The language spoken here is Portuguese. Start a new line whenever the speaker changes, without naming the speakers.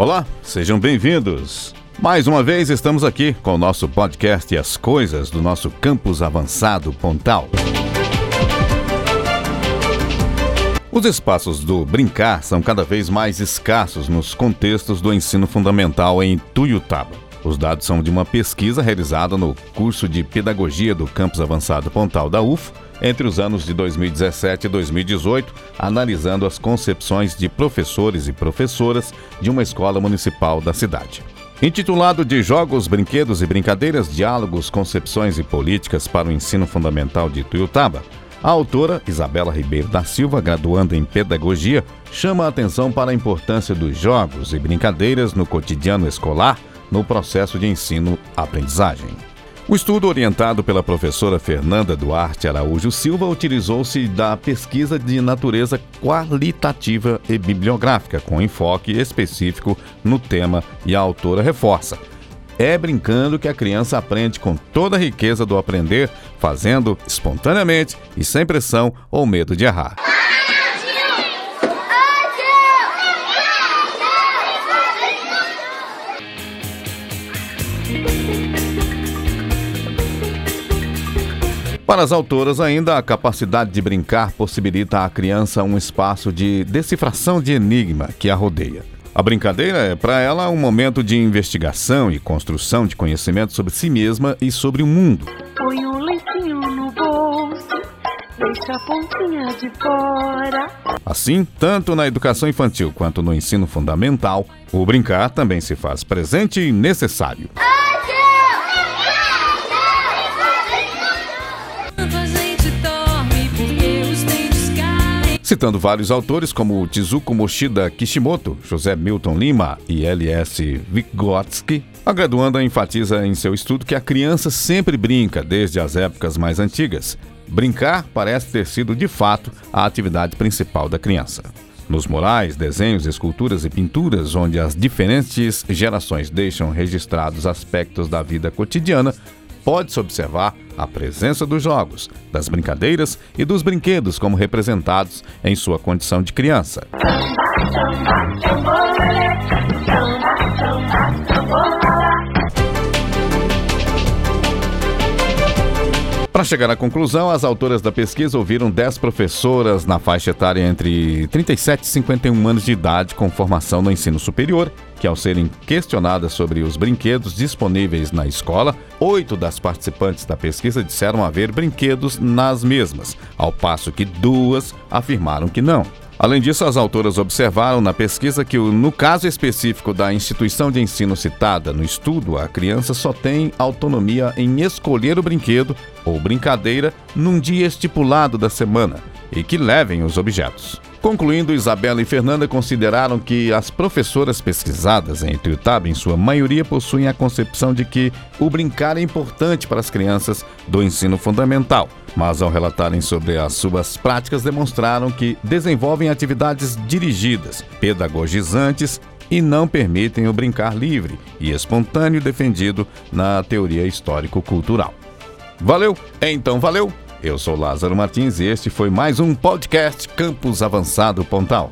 Olá, sejam bem-vindos. Mais uma vez estamos aqui com o nosso podcast e as coisas do nosso campus avançado Pontal. Os espaços do brincar são cada vez mais escassos nos contextos do ensino fundamental em Tuiutaba. Os dados são de uma pesquisa realizada no curso de Pedagogia do Campus Avançado Pontal da UFO entre os anos de 2017 e 2018, analisando as concepções de professores e professoras de uma escola municipal da cidade. Intitulado de Jogos, Brinquedos e Brincadeiras, Diálogos, Concepções e Políticas para o Ensino Fundamental de Tuiutaba, a autora, Isabela Ribeiro da Silva, graduanda em Pedagogia, chama a atenção para a importância dos jogos e brincadeiras no cotidiano escolar no processo de ensino-aprendizagem. O estudo orientado pela professora Fernanda Duarte Araújo Silva utilizou-se da pesquisa de natureza qualitativa e bibliográfica, com enfoque específico no tema, e a autora reforça. É brincando que a criança aprende com toda a riqueza do aprender, fazendo espontaneamente e sem pressão ou medo de errar. Para as autoras, ainda a capacidade de brincar possibilita à criança um espaço de decifração de enigma que a rodeia. A brincadeira é, para ela, um momento de investigação e construção de conhecimento sobre si mesma e sobre o mundo.
Põe um lencinho no bolso, deixa a pontinha de fora.
Assim, tanto na educação infantil quanto no ensino fundamental, o brincar também se faz presente e necessário. Citando vários autores como Tizuko Moshida Kishimoto, José Milton Lima e L.S. Vygotsky, a graduanda enfatiza em seu estudo que a criança sempre brinca desde as épocas mais antigas. Brincar parece ter sido, de fato, a atividade principal da criança. Nos murais, desenhos, esculturas e pinturas, onde as diferentes gerações deixam registrados aspectos da vida cotidiana, pode-se observar a presença dos jogos, das brincadeiras e dos brinquedos como representados em sua condição de criança. Para chegar à conclusão, as autoras da pesquisa ouviram 10 professoras na faixa etária entre 37 e 51 anos de idade com formação no ensino superior, que, ao serem questionadas sobre os brinquedos disponíveis na escola, oito das participantes da pesquisa disseram haver brinquedos nas mesmas, ao passo que duas afirmaram que não. Além disso, as autoras observaram na pesquisa que, no caso específico da instituição de ensino citada no estudo, a criança só tem autonomia em escolher o brinquedo ou brincadeira num dia estipulado da semana e que levem os objetos. Concluindo, Isabela e Fernanda consideraram que as professoras pesquisadas em Tuiutaba, em sua maioria, possuem a concepção de que o brincar é importante para as crianças do ensino fundamental, mas ao relatarem sobre as suas práticas, demonstraram que desenvolvem atividades dirigidas, pedagogizantes e não permitem o brincar livre e espontâneo defendido na teoria histórico-cultural. Valeu? Então valeu! Eu sou Lázaro Martins e este foi mais um podcast Campus Avançado Pontal.